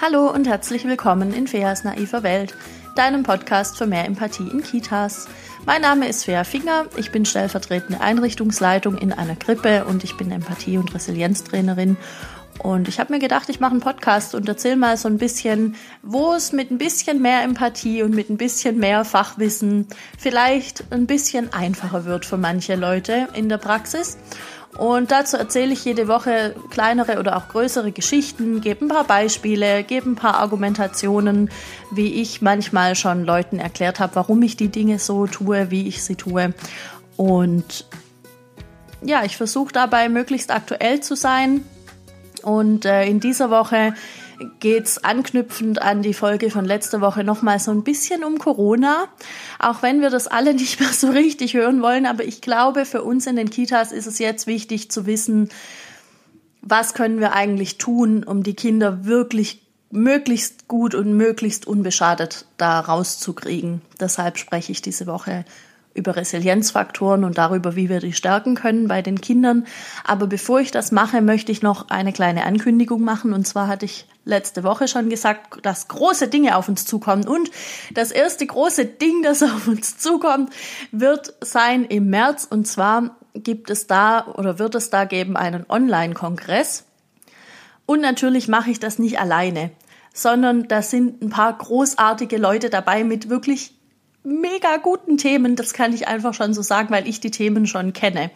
Hallo und herzlich willkommen in Feas naiver Welt, deinem Podcast für mehr Empathie in Kitas. Mein Name ist Fea Finger, ich bin stellvertretende Einrichtungsleitung in einer Krippe und ich bin Empathie- und Resilienztrainerin. Und ich habe mir gedacht, ich mache einen Podcast und erzähle mal so ein bisschen, wo es mit ein bisschen mehr Empathie und mit ein bisschen mehr Fachwissen vielleicht ein bisschen einfacher wird für manche Leute in der Praxis. Und dazu erzähle ich jede Woche kleinere oder auch größere Geschichten, gebe ein paar Beispiele, gebe ein paar Argumentationen, wie ich manchmal schon Leuten erklärt habe, warum ich die Dinge so tue, wie ich sie tue. Und ja, ich versuche dabei möglichst aktuell zu sein. Und äh, in dieser Woche geht's anknüpfend an die Folge von letzter Woche nochmal so ein bisschen um Corona. Auch wenn wir das alle nicht mehr so richtig hören wollen, aber ich glaube, für uns in den Kitas ist es jetzt wichtig zu wissen, was können wir eigentlich tun, um die Kinder wirklich möglichst gut und möglichst unbeschadet da rauszukriegen. Deshalb spreche ich diese Woche über Resilienzfaktoren und darüber, wie wir die stärken können bei den Kindern. Aber bevor ich das mache, möchte ich noch eine kleine Ankündigung machen. Und zwar hatte ich letzte Woche schon gesagt, dass große Dinge auf uns zukommen. Und das erste große Ding, das auf uns zukommt, wird sein im März. Und zwar gibt es da oder wird es da geben einen Online-Kongress. Und natürlich mache ich das nicht alleine, sondern da sind ein paar großartige Leute dabei mit wirklich mega guten Themen. Das kann ich einfach schon so sagen, weil ich die Themen schon kenne.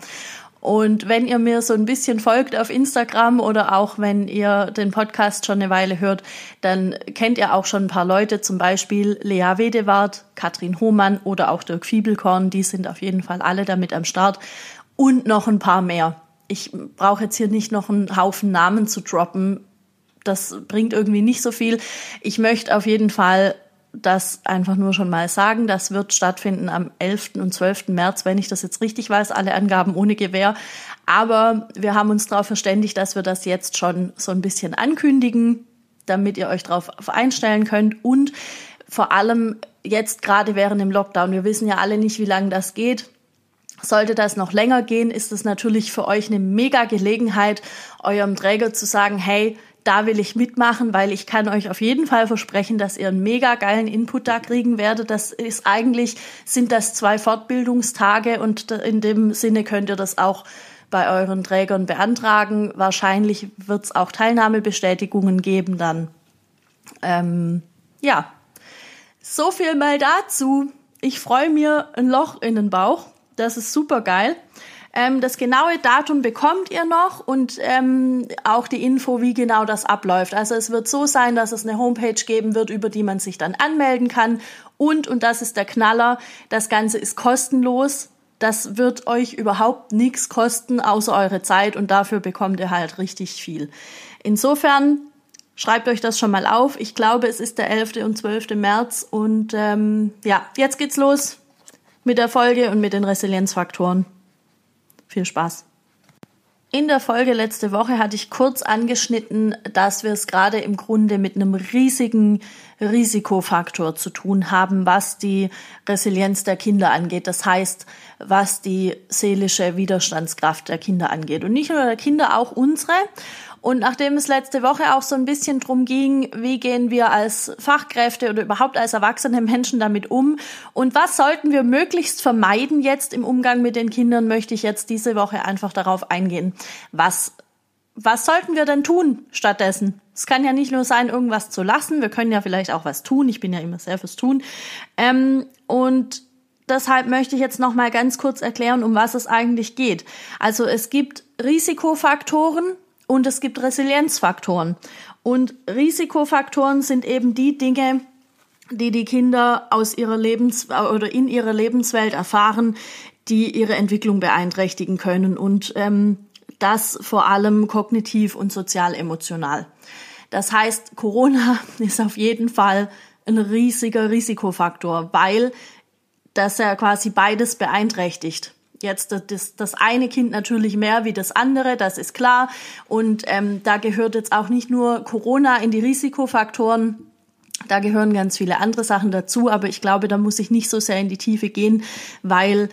Und wenn ihr mir so ein bisschen folgt auf Instagram oder auch wenn ihr den Podcast schon eine Weile hört, dann kennt ihr auch schon ein paar Leute, zum Beispiel Lea Wedewart, Katrin Hohmann oder auch Dirk Fiebelkorn. Die sind auf jeden Fall alle damit am Start und noch ein paar mehr. Ich brauche jetzt hier nicht noch einen Haufen Namen zu droppen. Das bringt irgendwie nicht so viel. Ich möchte auf jeden Fall das einfach nur schon mal sagen. Das wird stattfinden am 11. und 12. März, wenn ich das jetzt richtig weiß, alle Angaben ohne Gewähr. Aber wir haben uns darauf verständigt, dass wir das jetzt schon so ein bisschen ankündigen, damit ihr euch darauf einstellen könnt und vor allem jetzt gerade während dem Lockdown. Wir wissen ja alle nicht, wie lange das geht. Sollte das noch länger gehen, ist es natürlich für euch eine mega Gelegenheit, eurem Träger zu sagen, hey, da will ich mitmachen, weil ich kann euch auf jeden Fall versprechen, dass ihr einen mega geilen Input da kriegen werdet. Das ist eigentlich, sind das zwei Fortbildungstage und in dem Sinne könnt ihr das auch bei euren Trägern beantragen. Wahrscheinlich wird es auch Teilnahmebestätigungen geben dann. Ähm, ja, so viel mal dazu. Ich freue mir ein Loch in den Bauch. Das ist super geil. Ähm, das genaue Datum bekommt ihr noch und ähm, auch die Info, wie genau das abläuft. Also es wird so sein, dass es eine Homepage geben wird, über die man sich dann anmelden kann. Und, und das ist der Knaller, das Ganze ist kostenlos. Das wird euch überhaupt nichts kosten, außer eure Zeit und dafür bekommt ihr halt richtig viel. Insofern schreibt euch das schon mal auf. Ich glaube, es ist der 11. und 12. März und ähm, ja, jetzt geht's los mit der Folge und mit den Resilienzfaktoren. Viel Spaß! In der Folge letzte Woche hatte ich kurz angeschnitten, dass wir es gerade im Grunde mit einem riesigen Risikofaktor zu tun haben, was die Resilienz der Kinder angeht. Das heißt, was die seelische Widerstandskraft der Kinder angeht. Und nicht nur der Kinder, auch unsere. Und nachdem es letzte Woche auch so ein bisschen drum ging, wie gehen wir als Fachkräfte oder überhaupt als erwachsene Menschen damit um und was sollten wir möglichst vermeiden jetzt im Umgang mit den Kindern, möchte ich jetzt diese Woche einfach darauf eingehen. Was was sollten wir denn tun stattdessen? Es kann ja nicht nur sein, irgendwas zu lassen. Wir können ja vielleicht auch was tun. Ich bin ja immer sehr fürs Tun. Ähm, und deshalb möchte ich jetzt noch mal ganz kurz erklären, um was es eigentlich geht. Also es gibt Risikofaktoren, und es gibt Resilienzfaktoren. Und Risikofaktoren sind eben die Dinge, die die Kinder aus ihrer Lebens oder in ihrer Lebenswelt erfahren, die ihre Entwicklung beeinträchtigen können und ähm, das vor allem kognitiv und sozial emotional. Das heißt, Corona ist auf jeden Fall ein riesiger Risikofaktor, weil das ja quasi beides beeinträchtigt jetzt das, das eine Kind natürlich mehr wie das andere, das ist klar. Und ähm, da gehört jetzt auch nicht nur Corona in die Risikofaktoren. Da gehören ganz viele andere Sachen dazu, aber ich glaube, da muss ich nicht so sehr in die Tiefe gehen, weil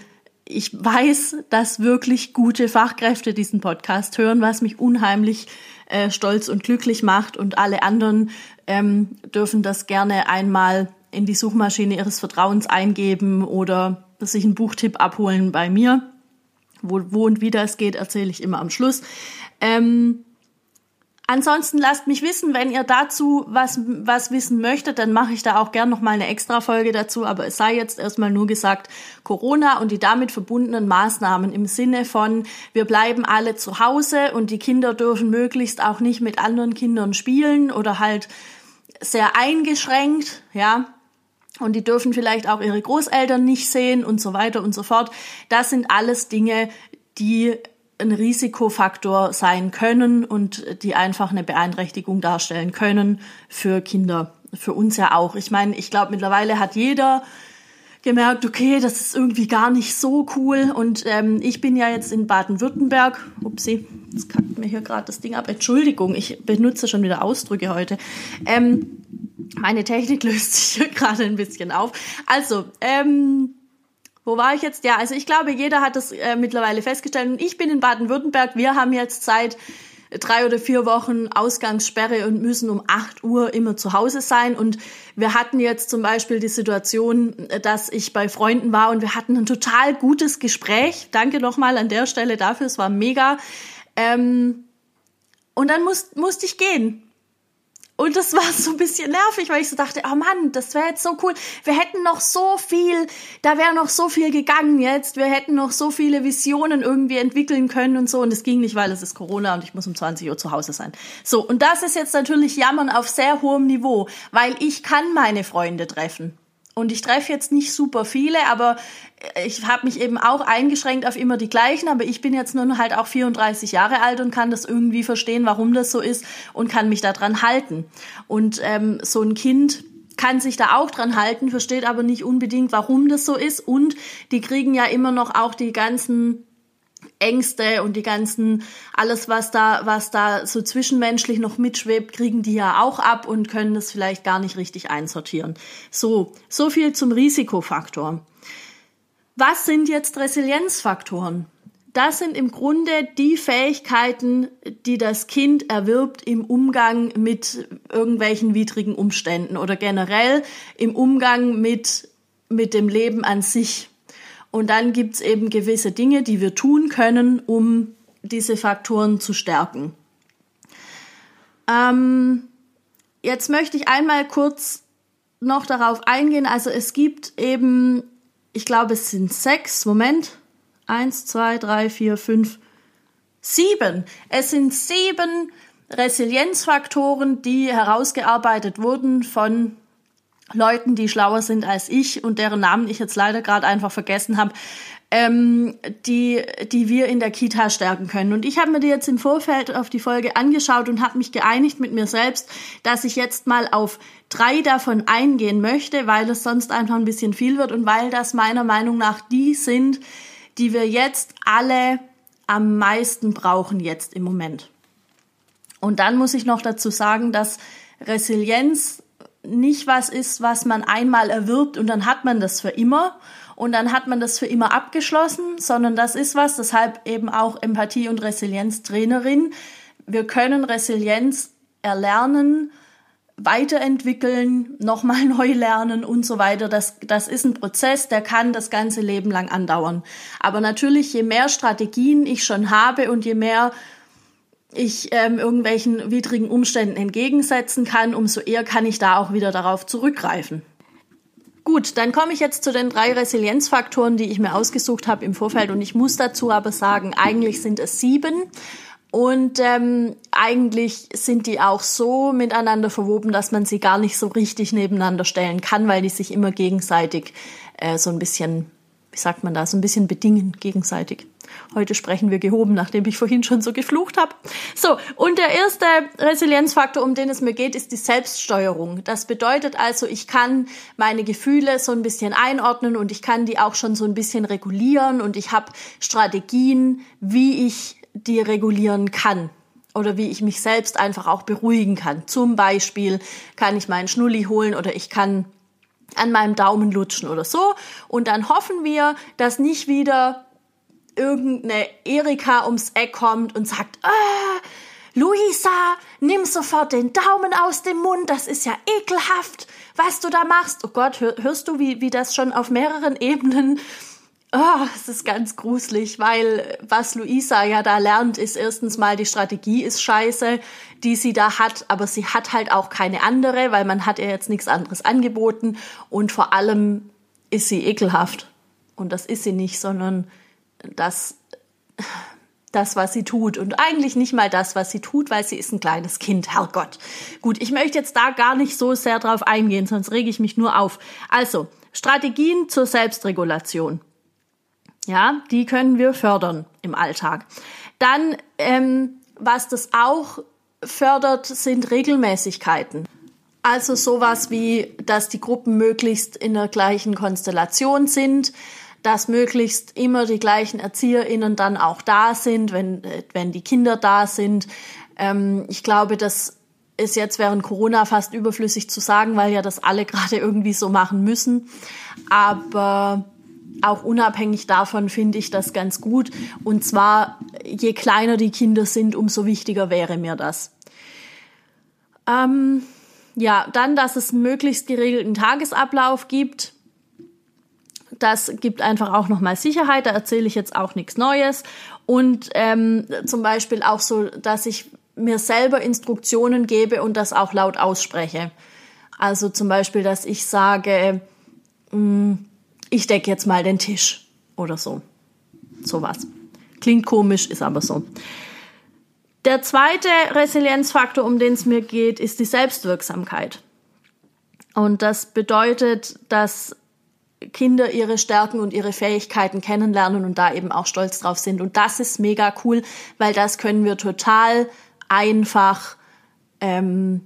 ich weiß, dass wirklich gute Fachkräfte diesen Podcast hören, was mich unheimlich äh, stolz und glücklich macht. Und alle anderen ähm, dürfen das gerne einmal in die Suchmaschine ihres Vertrauens eingeben oder sich einen Buchtipp abholen bei mir. Wo, wo und wie das geht, erzähle ich immer am Schluss. Ähm, Ansonsten lasst mich wissen, wenn ihr dazu was, was wissen möchtet, dann mache ich da auch gern noch mal eine extra Folge dazu. Aber es sei jetzt erstmal nur gesagt, Corona und die damit verbundenen Maßnahmen im Sinne von, wir bleiben alle zu Hause und die Kinder dürfen möglichst auch nicht mit anderen Kindern spielen oder halt sehr eingeschränkt, ja. Und die dürfen vielleicht auch ihre Großeltern nicht sehen und so weiter und so fort. Das sind alles Dinge, die ein Risikofaktor sein können und die einfach eine Beeinträchtigung darstellen können für Kinder, für uns ja auch. Ich meine, ich glaube, mittlerweile hat jeder gemerkt, okay, das ist irgendwie gar nicht so cool. Und ähm, ich bin ja jetzt in Baden-Württemberg. Upsi, jetzt kackt mir hier gerade das Ding ab. Entschuldigung, ich benutze schon wieder Ausdrücke heute. Ähm, meine Technik löst sich hier gerade ein bisschen auf. Also, ähm, wo war ich jetzt? Ja, also ich glaube, jeder hat das äh, mittlerweile festgestellt. Und ich bin in Baden-Württemberg. Wir haben jetzt seit drei oder vier Wochen Ausgangssperre und müssen um acht Uhr immer zu Hause sein. Und wir hatten jetzt zum Beispiel die Situation, dass ich bei Freunden war und wir hatten ein total gutes Gespräch. Danke nochmal an der Stelle dafür, es war mega. Ähm, und dann muss, musste ich gehen. Und das war so ein bisschen nervig, weil ich so dachte, oh Mann, das wäre jetzt so cool. Wir hätten noch so viel, da wäre noch so viel gegangen jetzt. Wir hätten noch so viele Visionen irgendwie entwickeln können und so. Und es ging nicht, weil es ist Corona und ich muss um 20 Uhr zu Hause sein. So, und das ist jetzt natürlich Jammern auf sehr hohem Niveau, weil ich kann meine Freunde treffen. Und ich treffe jetzt nicht super viele, aber ich habe mich eben auch eingeschränkt auf immer die gleichen, aber ich bin jetzt nun halt auch 34 Jahre alt und kann das irgendwie verstehen, warum das so ist und kann mich daran halten. Und ähm, so ein Kind kann sich da auch dran halten, versteht aber nicht unbedingt, warum das so ist. Und die kriegen ja immer noch auch die ganzen Ängste und die ganzen, alles, was da, was da so zwischenmenschlich noch mitschwebt, kriegen die ja auch ab und können das vielleicht gar nicht richtig einsortieren. So, so viel zum Risikofaktor. Was sind jetzt Resilienzfaktoren? Das sind im Grunde die Fähigkeiten, die das Kind erwirbt im Umgang mit irgendwelchen widrigen Umständen oder generell im Umgang mit, mit dem Leben an sich. Und dann gibt's eben gewisse Dinge, die wir tun können, um diese Faktoren zu stärken. Ähm, jetzt möchte ich einmal kurz noch darauf eingehen. Also es gibt eben, ich glaube, es sind sechs, Moment, eins, zwei, drei, vier, fünf, sieben. Es sind sieben Resilienzfaktoren, die herausgearbeitet wurden von Leuten, die schlauer sind als ich und deren Namen ich jetzt leider gerade einfach vergessen habe, ähm, die, die wir in der Kita stärken können. Und ich habe mir die jetzt im Vorfeld auf die Folge angeschaut und habe mich geeinigt mit mir selbst, dass ich jetzt mal auf drei davon eingehen möchte, weil es sonst einfach ein bisschen viel wird und weil das meiner Meinung nach die sind, die wir jetzt alle am meisten brauchen jetzt im Moment. Und dann muss ich noch dazu sagen, dass Resilienz nicht was ist, was man einmal erwirbt und dann hat man das für immer und dann hat man das für immer abgeschlossen, sondern das ist was, deshalb eben auch Empathie und Resilienz Trainerin. Wir können Resilienz erlernen, weiterentwickeln, nochmal neu lernen und so weiter. Das, das ist ein Prozess, der kann das ganze Leben lang andauern. Aber natürlich, je mehr Strategien ich schon habe und je mehr ich ähm, irgendwelchen widrigen Umständen entgegensetzen kann, umso eher kann ich da auch wieder darauf zurückgreifen. Gut, dann komme ich jetzt zu den drei Resilienzfaktoren, die ich mir ausgesucht habe im Vorfeld. Und ich muss dazu aber sagen, eigentlich sind es sieben. Und ähm, eigentlich sind die auch so miteinander verwoben, dass man sie gar nicht so richtig nebeneinander stellen kann, weil die sich immer gegenseitig äh, so ein bisschen, wie sagt man da, so ein bisschen bedingen gegenseitig. Heute sprechen wir gehoben, nachdem ich vorhin schon so geflucht habe. So, und der erste Resilienzfaktor, um den es mir geht, ist die Selbststeuerung. Das bedeutet also, ich kann meine Gefühle so ein bisschen einordnen und ich kann die auch schon so ein bisschen regulieren und ich habe Strategien, wie ich die regulieren kann oder wie ich mich selbst einfach auch beruhigen kann. Zum Beispiel kann ich meinen Schnulli holen oder ich kann an meinem Daumen lutschen oder so. Und dann hoffen wir, dass nicht wieder irgendeine Erika ums Eck kommt und sagt, ah, Luisa, nimm sofort den Daumen aus dem Mund, das ist ja ekelhaft, was du da machst. Oh Gott, hörst du, wie, wie das schon auf mehreren Ebenen Oh, es ist ganz gruselig, weil was Luisa ja da lernt, ist erstens mal, die Strategie ist scheiße, die sie da hat, aber sie hat halt auch keine andere, weil man hat ihr jetzt nichts anderes angeboten und vor allem ist sie ekelhaft. Und das ist sie nicht, sondern das, das, was sie tut. Und eigentlich nicht mal das, was sie tut, weil sie ist ein kleines Kind. Herrgott. Gut, ich möchte jetzt da gar nicht so sehr drauf eingehen, sonst rege ich mich nur auf. Also, Strategien zur Selbstregulation. Ja, die können wir fördern im Alltag. Dann, ähm, was das auch fördert, sind Regelmäßigkeiten. Also sowas wie, dass die Gruppen möglichst in der gleichen Konstellation sind, dass möglichst immer die gleichen ErzieherInnen dann auch da sind, wenn, wenn die Kinder da sind. Ähm, ich glaube, das ist jetzt während Corona fast überflüssig zu sagen, weil ja das alle gerade irgendwie so machen müssen. Aber auch unabhängig davon finde ich das ganz gut. Und zwar, je kleiner die Kinder sind, umso wichtiger wäre mir das. Ähm, ja, dann, dass es möglichst geregelten Tagesablauf gibt. Das gibt einfach auch nochmal Sicherheit. Da erzähle ich jetzt auch nichts Neues. Und ähm, zum Beispiel auch so, dass ich mir selber Instruktionen gebe und das auch laut ausspreche. Also zum Beispiel, dass ich sage, mh, mm, ich decke jetzt mal den Tisch oder so. Sowas. Klingt komisch, ist aber so. Der zweite Resilienzfaktor, um den es mir geht, ist die Selbstwirksamkeit. Und das bedeutet, dass Kinder ihre Stärken und ihre Fähigkeiten kennenlernen und da eben auch stolz drauf sind. Und das ist mega cool, weil das können wir total einfach ähm,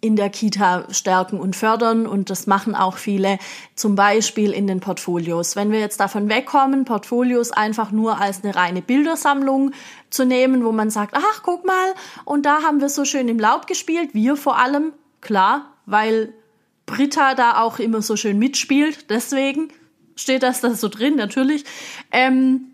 in der Kita stärken und fördern und das machen auch viele, zum Beispiel in den Portfolios. Wenn wir jetzt davon wegkommen, Portfolios einfach nur als eine reine Bildersammlung zu nehmen, wo man sagt, ach, guck mal, und da haben wir so schön im Laub gespielt, wir vor allem, klar, weil Britta da auch immer so schön mitspielt, deswegen steht das da so drin, natürlich. Ähm,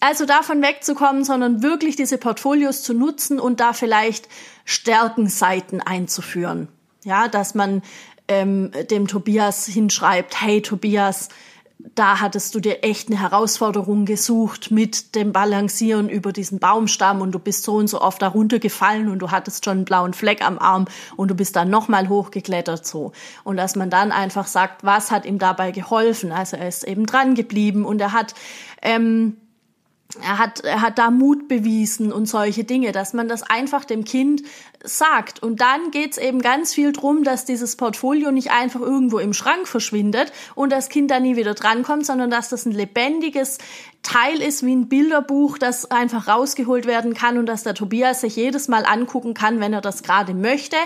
also davon wegzukommen, sondern wirklich diese Portfolios zu nutzen und da vielleicht Stärkenseiten einzuführen. Ja, dass man ähm, dem Tobias hinschreibt, hey Tobias, da hattest du dir echt eine Herausforderung gesucht mit dem Balancieren über diesen Baumstamm und du bist so und so oft da runtergefallen und du hattest schon einen blauen Fleck am Arm und du bist dann nochmal hochgeklettert so. Und dass man dann einfach sagt, was hat ihm dabei geholfen? Also er ist eben dran geblieben und er hat ähm, er hat, er hat da Mut bewiesen und solche Dinge, dass man das einfach dem Kind sagt. Und dann geht's eben ganz viel drum, dass dieses Portfolio nicht einfach irgendwo im Schrank verschwindet und das Kind da nie wieder drankommt, sondern dass das ein lebendiges Teil ist, wie ein Bilderbuch, das einfach rausgeholt werden kann und dass der Tobias sich jedes Mal angucken kann, wenn er das gerade möchte.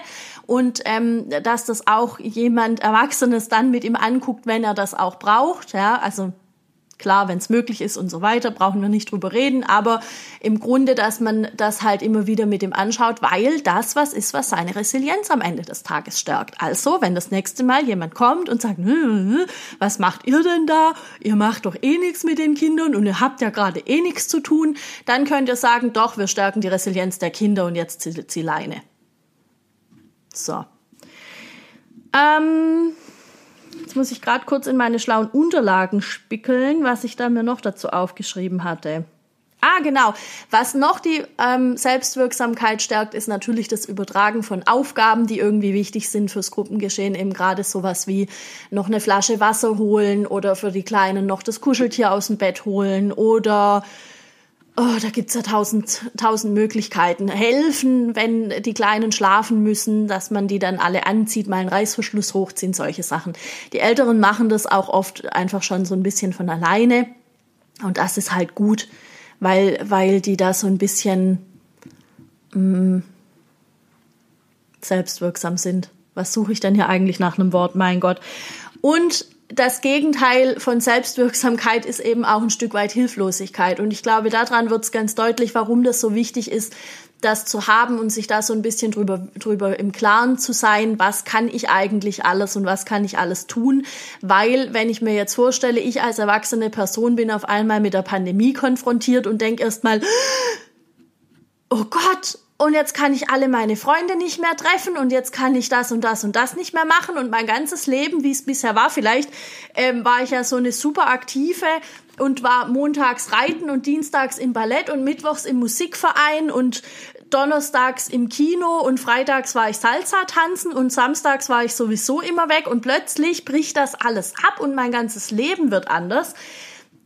Und ähm, dass das auch jemand Erwachsenes dann mit ihm anguckt, wenn er das auch braucht. Ja, also Klar, wenn es möglich ist und so weiter, brauchen wir nicht drüber reden, aber im Grunde, dass man das halt immer wieder mit ihm anschaut, weil das was ist, was seine Resilienz am Ende des Tages stärkt. Also, wenn das nächste Mal jemand kommt und sagt, was macht ihr denn da? Ihr macht doch eh nichts mit den Kindern und ihr habt ja gerade eh nichts zu tun, dann könnt ihr sagen, doch, wir stärken die Resilienz der Kinder und jetzt zieh, zieh Leine. So. Ähm Jetzt muss ich gerade kurz in meine schlauen Unterlagen spickeln, was ich da mir noch dazu aufgeschrieben hatte. Ah, genau. Was noch die ähm, Selbstwirksamkeit stärkt, ist natürlich das Übertragen von Aufgaben, die irgendwie wichtig sind fürs Gruppengeschehen. Eben gerade sowas wie noch eine Flasche Wasser holen oder für die Kleinen noch das Kuscheltier aus dem Bett holen oder Oh, da gibt's ja tausend, tausend Möglichkeiten. Helfen, wenn die Kleinen schlafen müssen, dass man die dann alle anzieht, mal einen Reißverschluss hochziehen, solche Sachen. Die Älteren machen das auch oft einfach schon so ein bisschen von alleine. Und das ist halt gut, weil, weil die da so ein bisschen mh, mm, selbstwirksam sind. Was suche ich denn hier eigentlich nach einem Wort? Mein Gott. Und das Gegenteil von Selbstwirksamkeit ist eben auch ein Stück weit Hilflosigkeit. Und ich glaube, daran wird es ganz deutlich, warum das so wichtig ist, das zu haben und sich da so ein bisschen drüber, drüber im Klaren zu sein, was kann ich eigentlich alles und was kann ich alles tun. Weil, wenn ich mir jetzt vorstelle, ich als erwachsene Person bin auf einmal mit der Pandemie konfrontiert und denke erstmal, oh Gott, und jetzt kann ich alle meine Freunde nicht mehr treffen und jetzt kann ich das und das und das nicht mehr machen und mein ganzes Leben, wie es bisher war, vielleicht ähm, war ich ja so eine super aktive und war montags reiten und dienstags im Ballett und mittwochs im Musikverein und donnerstags im Kino und freitags war ich Salsa tanzen und samstags war ich sowieso immer weg und plötzlich bricht das alles ab und mein ganzes Leben wird anders.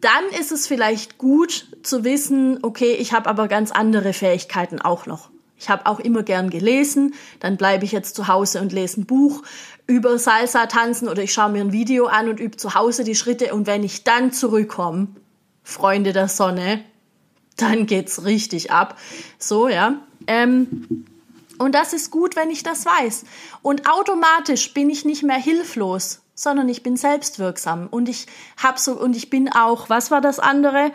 Dann ist es vielleicht gut zu wissen, okay, ich habe aber ganz andere Fähigkeiten auch noch. Ich habe auch immer gern gelesen, dann bleibe ich jetzt zu Hause und lese ein Buch über Salsa tanzen oder ich schaue mir ein Video an und übe zu Hause die Schritte und wenn ich dann zurückkomme, Freunde der Sonne, dann geht's richtig ab. So, ja. Ähm, und das ist gut, wenn ich das weiß. Und automatisch bin ich nicht mehr hilflos, sondern ich bin selbstwirksam und ich hab so und ich bin auch, was war das andere?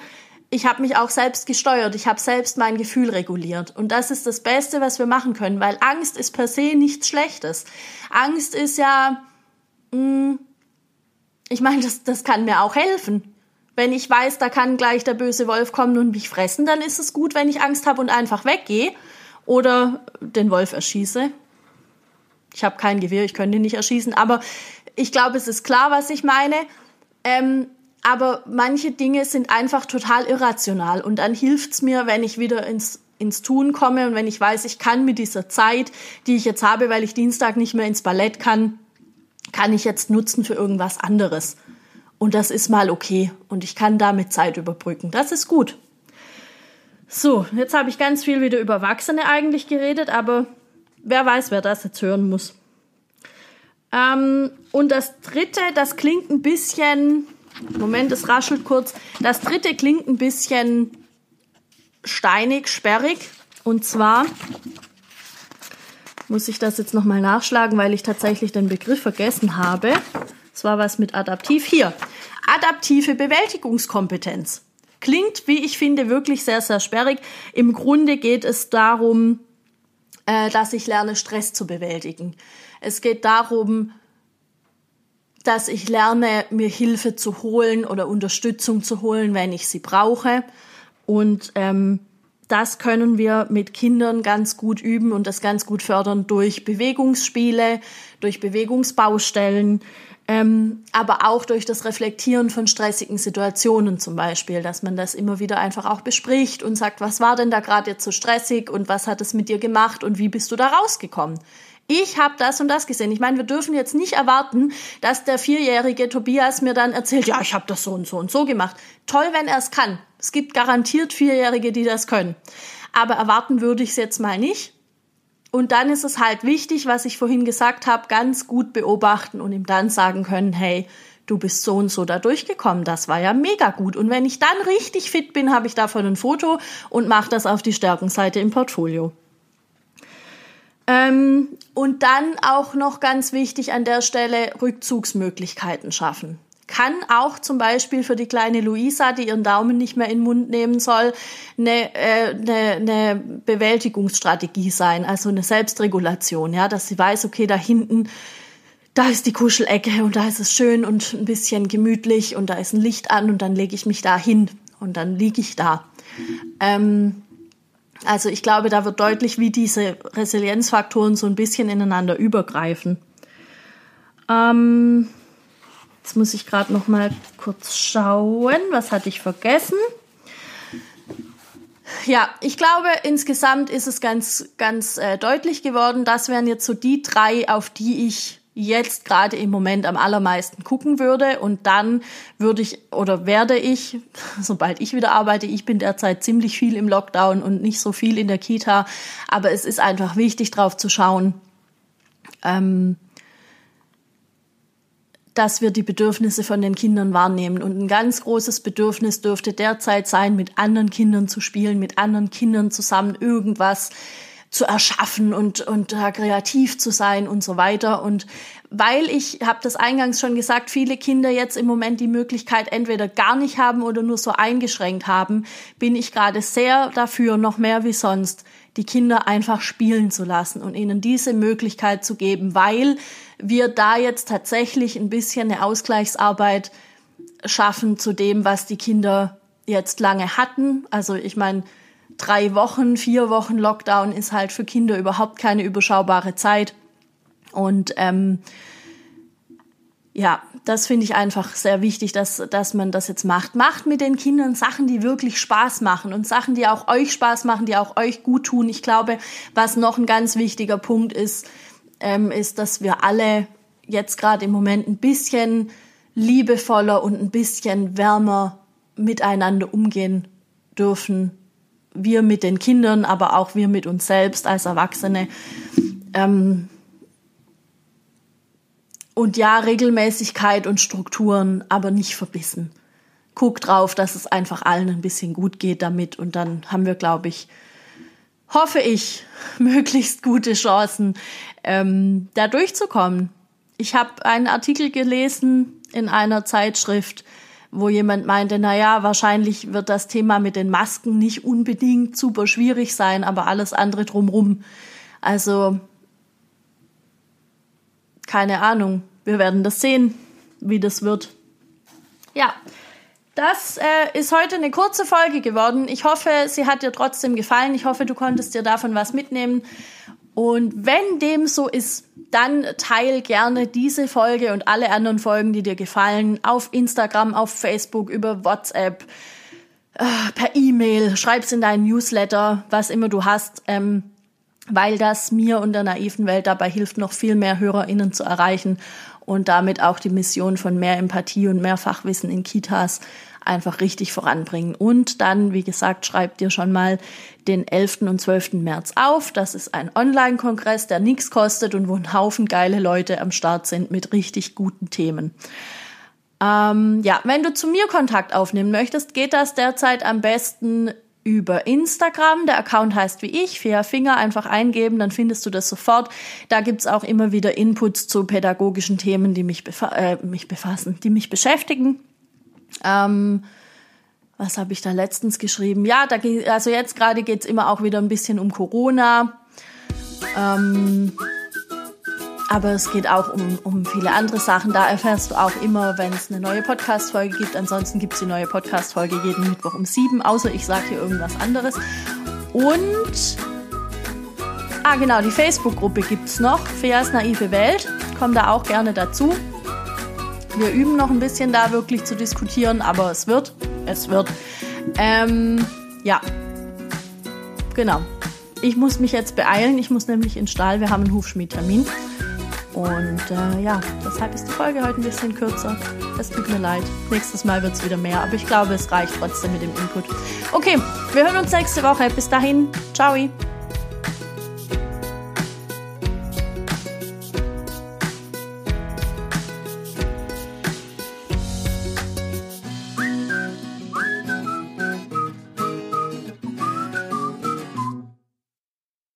Ich habe mich auch selbst gesteuert, ich habe selbst mein Gefühl reguliert. Und das ist das Beste, was wir machen können, weil Angst ist per se nichts Schlechtes. Angst ist ja, mh, hm, ich meine, das, das kann mir auch helfen. Wenn ich weiß, da kann gleich der böse Wolf kommen und mich fressen, dann ist es gut, wenn ich Angst habe und einfach weggehe oder den Wolf erschieße. Ich habe kein Gewehr, ich könnte ihn nicht erschießen, aber ich glaube, es ist klar, was ich meine. Ähm, aber manche Dinge sind einfach total irrational und dann hilft's mir, wenn ich wieder ins ins Tun komme und wenn ich weiß, ich kann mit dieser Zeit, die ich jetzt habe, weil ich Dienstag nicht mehr ins Ballett kann, kann ich jetzt nutzen für irgendwas anderes. Und das ist mal okay und ich kann damit Zeit überbrücken. Das ist gut. So, jetzt habe ich ganz viel wieder über Erwachsene eigentlich geredet, aber wer weiß, wer das jetzt hören muss. Ähm, und das dritte, das klingt ein bisschen Moment, es raschelt kurz. Das dritte klingt ein bisschen steinig, sperrig. Und zwar muss ich das jetzt nochmal nachschlagen, weil ich tatsächlich den Begriff vergessen habe. Es war was mit adaptiv. Hier. Adaptive Bewältigungskompetenz. Klingt, wie ich finde, wirklich sehr, sehr sperrig. Im Grunde geht es darum, äh, dass ich lerne, Stress zu bewältigen. Es geht darum, dass ich lerne, mir Hilfe zu holen oder Unterstützung zu holen, wenn ich sie brauche. Und ähm, das können wir mit Kindern ganz gut üben und das ganz gut fördern durch Bewegungsspiele, durch Bewegungsbaustellen, ähm, aber auch durch das Reflektieren von stressigen Situationen zum Beispiel, dass man das immer wieder einfach auch bespricht und sagt, was war denn da gerade jetzt so stressig und was hat es mit dir gemacht und wie bist du da rausgekommen? Ich habe das und das gesehen. Ich meine, wir dürfen jetzt nicht erwarten, dass der vierjährige Tobias mir dann erzählt, ja, ich habe das so und so und so gemacht. Toll, wenn er es kann. Es gibt garantiert Vierjährige, die das können. Aber erwarten würde ich es jetzt mal nicht. Und dann ist es halt wichtig, was ich vorhin gesagt habe, ganz gut beobachten und ihm dann sagen können, hey, du bist so und so da durchgekommen, das war ja mega gut. Und wenn ich dann richtig fit bin, habe ich davon ein Foto und mache das auf die Stärkenseite im Portfolio. Ähm, und dann auch noch ganz wichtig an der Stelle Rückzugsmöglichkeiten schaffen. Kann auch zum Beispiel für die kleine Luisa, die ihren Daumen nicht mehr in den Mund nehmen soll, eine, äh, eine, eine Bewältigungsstrategie sein, also eine Selbstregulation, ja, dass sie weiß, okay, da hinten, da ist die Kuschelecke und da ist es schön und ein bisschen gemütlich und da ist ein Licht an und dann lege ich mich da hin und dann liege ich da. Ähm, also ich glaube, da wird deutlich, wie diese Resilienzfaktoren so ein bisschen ineinander übergreifen. Ähm, jetzt muss ich gerade noch mal kurz schauen, was hatte ich vergessen? Ja, ich glaube, insgesamt ist es ganz, ganz äh, deutlich geworden. Das wären jetzt so die drei, auf die ich jetzt gerade im Moment am allermeisten gucken würde. Und dann würde ich oder werde ich, sobald ich wieder arbeite, ich bin derzeit ziemlich viel im Lockdown und nicht so viel in der Kita, aber es ist einfach wichtig, drauf zu schauen, ähm, dass wir die Bedürfnisse von den Kindern wahrnehmen. Und ein ganz großes Bedürfnis dürfte derzeit sein, mit anderen Kindern zu spielen, mit anderen Kindern zusammen irgendwas zu erschaffen und, und äh, kreativ zu sein und so weiter. Und weil ich, habe das eingangs schon gesagt, viele Kinder jetzt im Moment die Möglichkeit entweder gar nicht haben oder nur so eingeschränkt haben, bin ich gerade sehr dafür, noch mehr wie sonst, die Kinder einfach spielen zu lassen und ihnen diese Möglichkeit zu geben, weil wir da jetzt tatsächlich ein bisschen eine Ausgleichsarbeit schaffen zu dem, was die Kinder jetzt lange hatten. Also ich meine, drei Wochen, vier Wochen Lockdown ist halt für Kinder überhaupt keine überschaubare Zeit. Und ähm, ja, das finde ich einfach sehr wichtig, dass, dass man das jetzt macht. Macht mit den Kindern Sachen, die wirklich Spaß machen und Sachen, die auch euch Spaß machen, die auch euch gut tun. Ich glaube, was noch ein ganz wichtiger Punkt ist, ähm, ist, dass wir alle jetzt gerade im Moment ein bisschen liebevoller und ein bisschen wärmer miteinander umgehen dürfen. Wir mit den Kindern, aber auch wir mit uns selbst als Erwachsene. Ähm, und ja, Regelmäßigkeit und Strukturen, aber nicht verbissen. Guck drauf, dass es einfach allen ein bisschen gut geht damit und dann haben wir, glaube ich, hoffe ich, möglichst gute Chancen, ähm, da durchzukommen. Ich habe einen Artikel gelesen in einer Zeitschrift, wo jemand meinte, na ja, wahrscheinlich wird das Thema mit den Masken nicht unbedingt super schwierig sein, aber alles andere drumrum. Also keine Ahnung. Wir werden das sehen, wie das wird. Ja, das äh, ist heute eine kurze Folge geworden. Ich hoffe, sie hat dir trotzdem gefallen. Ich hoffe, du konntest dir davon was mitnehmen. Und wenn dem so ist, dann teil gerne diese Folge und alle anderen Folgen, die dir gefallen, auf Instagram, auf Facebook, über WhatsApp, äh, per E-Mail, schreib's in deinen Newsletter, was immer du hast. Ähm, weil das mir und der naiven Welt dabei hilft, noch viel mehr HörerInnen zu erreichen und damit auch die Mission von mehr Empathie und mehr Fachwissen in Kitas einfach richtig voranbringen. Und dann, wie gesagt, schreibt dir schon mal den 11. und 12. März auf. Das ist ein Online-Kongress, der nichts kostet und wo ein Haufen geile Leute am Start sind mit richtig guten Themen. Ähm, ja, wenn du zu mir Kontakt aufnehmen möchtest, geht das derzeit am besten über Instagram. Der Account heißt wie ich, Fea Finger, einfach eingeben, dann findest du das sofort. Da gibt's auch immer wieder Inputs zu pädagogischen Themen, die mich, befa äh, mich befassen, die mich beschäftigen. Ähm, was habe ich da letztens geschrieben? Ja, da also jetzt gerade geht's immer auch wieder ein bisschen um Corona. Ähm, aber es geht auch um, um viele andere Sachen. Da erfährst du auch immer, wenn es eine neue Podcast-Folge gibt. Ansonsten gibt es die neue Podcast-Folge jeden Mittwoch um sieben, außer ich sage hier irgendwas anderes. Und, ah genau, die Facebook-Gruppe gibt es noch, Feas naive Welt. Komm da auch gerne dazu. Wir üben noch ein bisschen da wirklich zu diskutieren, aber es wird, es wird. Ähm, ja, genau. Ich muss mich jetzt beeilen. Ich muss nämlich in Stahl. Wir haben einen Hufschmiedtermin. Und äh, ja, deshalb ist die Folge heute ein bisschen kürzer. Es tut mir leid. Nächstes Mal wird es wieder mehr, aber ich glaube, es reicht trotzdem mit dem Input. Okay, wir hören uns nächste Woche. Bis dahin, ciao.